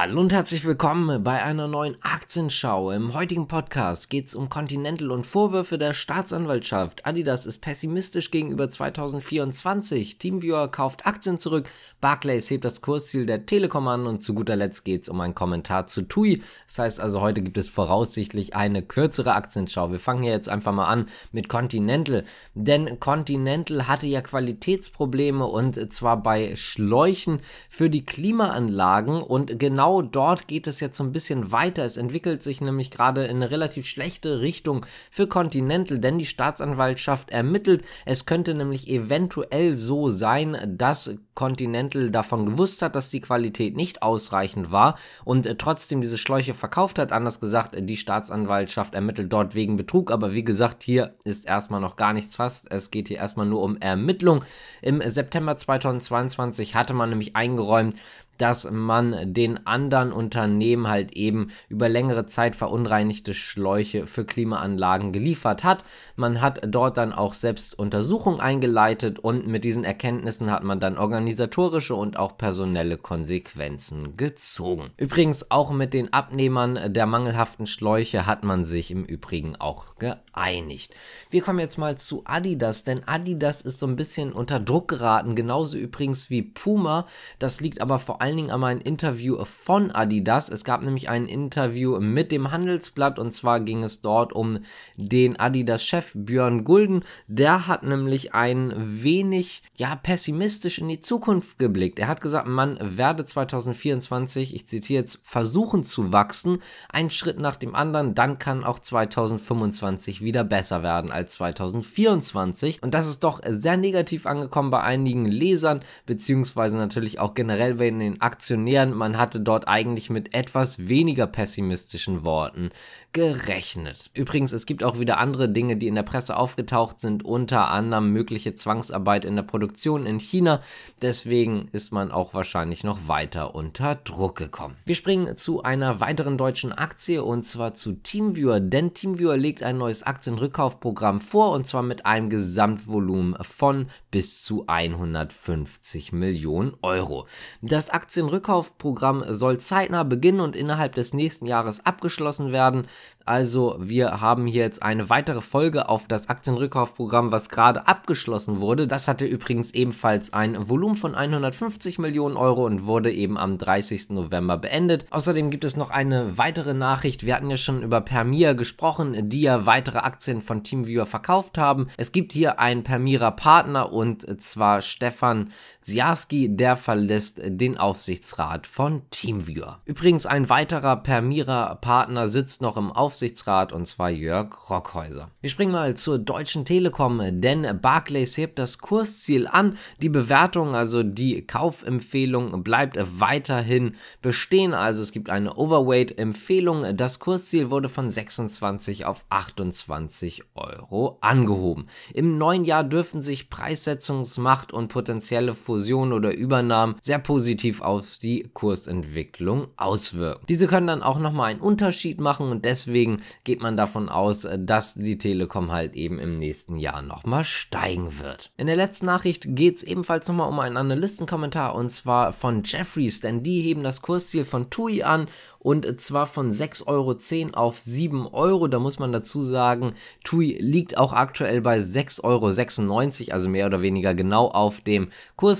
Hallo und herzlich willkommen bei einer neuen Aktienschau. Im heutigen Podcast geht es um Continental und Vorwürfe der Staatsanwaltschaft. Adidas ist pessimistisch gegenüber 2024. Teamviewer kauft Aktien zurück. Barclays hebt das Kursziel der Telekom an und zu guter Letzt geht es um einen Kommentar zu TUI. Das heißt also, heute gibt es voraussichtlich eine kürzere Aktienschau. Wir fangen hier jetzt einfach mal an mit Continental. Denn Continental hatte ja Qualitätsprobleme und zwar bei Schläuchen für die Klimaanlagen und genau genau dort geht es jetzt so ein bisschen weiter. Es entwickelt sich nämlich gerade in eine relativ schlechte Richtung für Continental, denn die Staatsanwaltschaft ermittelt. Es könnte nämlich eventuell so sein, dass Continental davon gewusst hat, dass die Qualität nicht ausreichend war und äh, trotzdem diese Schläuche verkauft hat. Anders gesagt, die Staatsanwaltschaft ermittelt dort wegen Betrug, aber wie gesagt, hier ist erstmal noch gar nichts fast. Es geht hier erstmal nur um Ermittlung. Im September 2022 hatte man nämlich eingeräumt, dass man den anderen Unternehmen halt eben über längere Zeit verunreinigte Schläuche für Klimaanlagen geliefert hat. Man hat dort dann auch selbst Untersuchungen eingeleitet und mit diesen Erkenntnissen hat man dann organisatorische und auch personelle Konsequenzen gezogen. Übrigens auch mit den Abnehmern der mangelhaften Schläuche hat man sich im Übrigen auch geeinigt. Wir kommen jetzt mal zu Adidas, denn Adidas ist so ein bisschen unter Druck geraten, genauso übrigens wie Puma. Das liegt aber vor allen Dingen an einem Interview von Adidas. Es gab nämlich ein Interview mit dem Handelsblatt und zwar ging es dort um den Adidas-Chef Björn Gulden. Der hat nämlich ein wenig ja pessimistisch in die Zukunft Zukunft geblickt. Er hat gesagt, man werde 2024, ich zitiere jetzt, versuchen zu wachsen, einen Schritt nach dem anderen, dann kann auch 2025 wieder besser werden als 2024. Und das ist doch sehr negativ angekommen bei einigen Lesern, beziehungsweise natürlich auch generell bei den Aktionären. Man hatte dort eigentlich mit etwas weniger pessimistischen Worten gerechnet. Übrigens, es gibt auch wieder andere Dinge, die in der Presse aufgetaucht sind, unter anderem mögliche Zwangsarbeit in der Produktion in China. Deswegen ist man auch wahrscheinlich noch weiter unter Druck gekommen. Wir springen zu einer weiteren deutschen Aktie und zwar zu Teamviewer, denn Teamviewer legt ein neues Aktienrückkaufprogramm vor und zwar mit einem Gesamtvolumen von bis zu 150 Millionen Euro. Das Aktienrückkaufprogramm soll zeitnah beginnen und innerhalb des nächsten Jahres abgeschlossen werden. Also wir haben hier jetzt eine weitere Folge auf das Aktienrückkaufprogramm, was gerade abgeschlossen wurde. Das hatte übrigens ebenfalls ein Volumen von 150 Millionen Euro und wurde eben am 30. November beendet. Außerdem gibt es noch eine weitere Nachricht. Wir hatten ja schon über Permira gesprochen, die ja weitere Aktien von TeamViewer verkauft haben. Es gibt hier einen Permira Partner und zwar Stefan Siarski, der verlässt den Aufsichtsrat von TeamViewer. Übrigens ein weiterer Permira Partner sitzt noch im Aufsichtsrat und zwar Jörg Rockhäuser. Wir springen mal zur Deutschen Telekom, denn Barclays hebt das Kursziel an. Die Bewertung, also die Kaufempfehlung, bleibt weiterhin bestehen. Also es gibt eine Overweight-Empfehlung. Das Kursziel wurde von 26 auf 28 Euro angehoben. Im neuen Jahr dürfen sich Preissetzungsmacht und potenzielle Fusionen oder Übernahmen sehr positiv auf die Kursentwicklung auswirken. Diese können dann auch nochmal einen Unterschied machen und deswegen geht man davon aus, dass die Telekom halt eben im nächsten Jahr nochmal steigen wird. In der letzten Nachricht geht es ebenfalls nochmal um einen Analystenkommentar und zwar von Jeffries, denn die heben das Kursziel von TUI an und zwar von 6,10 Euro auf 7 Euro. Da muss man dazu sagen, TUI liegt auch aktuell bei 6,96 Euro, also mehr oder weniger genau auf dem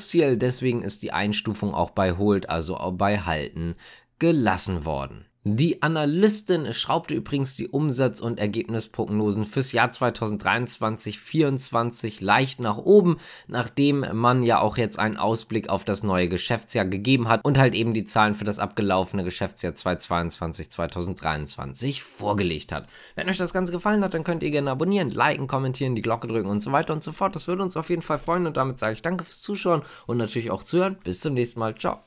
Kursziel. Deswegen ist die Einstufung auch bei Hold, also auch bei Halten gelassen worden. Die Analystin schraubte übrigens die Umsatz- und Ergebnisprognosen fürs Jahr 2023-24 leicht nach oben, nachdem man ja auch jetzt einen Ausblick auf das neue Geschäftsjahr gegeben hat und halt eben die Zahlen für das abgelaufene Geschäftsjahr 2022-2023 vorgelegt hat. Wenn euch das Ganze gefallen hat, dann könnt ihr gerne abonnieren, liken, kommentieren, die Glocke drücken und so weiter und so fort. Das würde uns auf jeden Fall freuen und damit sage ich danke fürs Zuschauen und natürlich auch zuhören. Bis zum nächsten Mal. Ciao.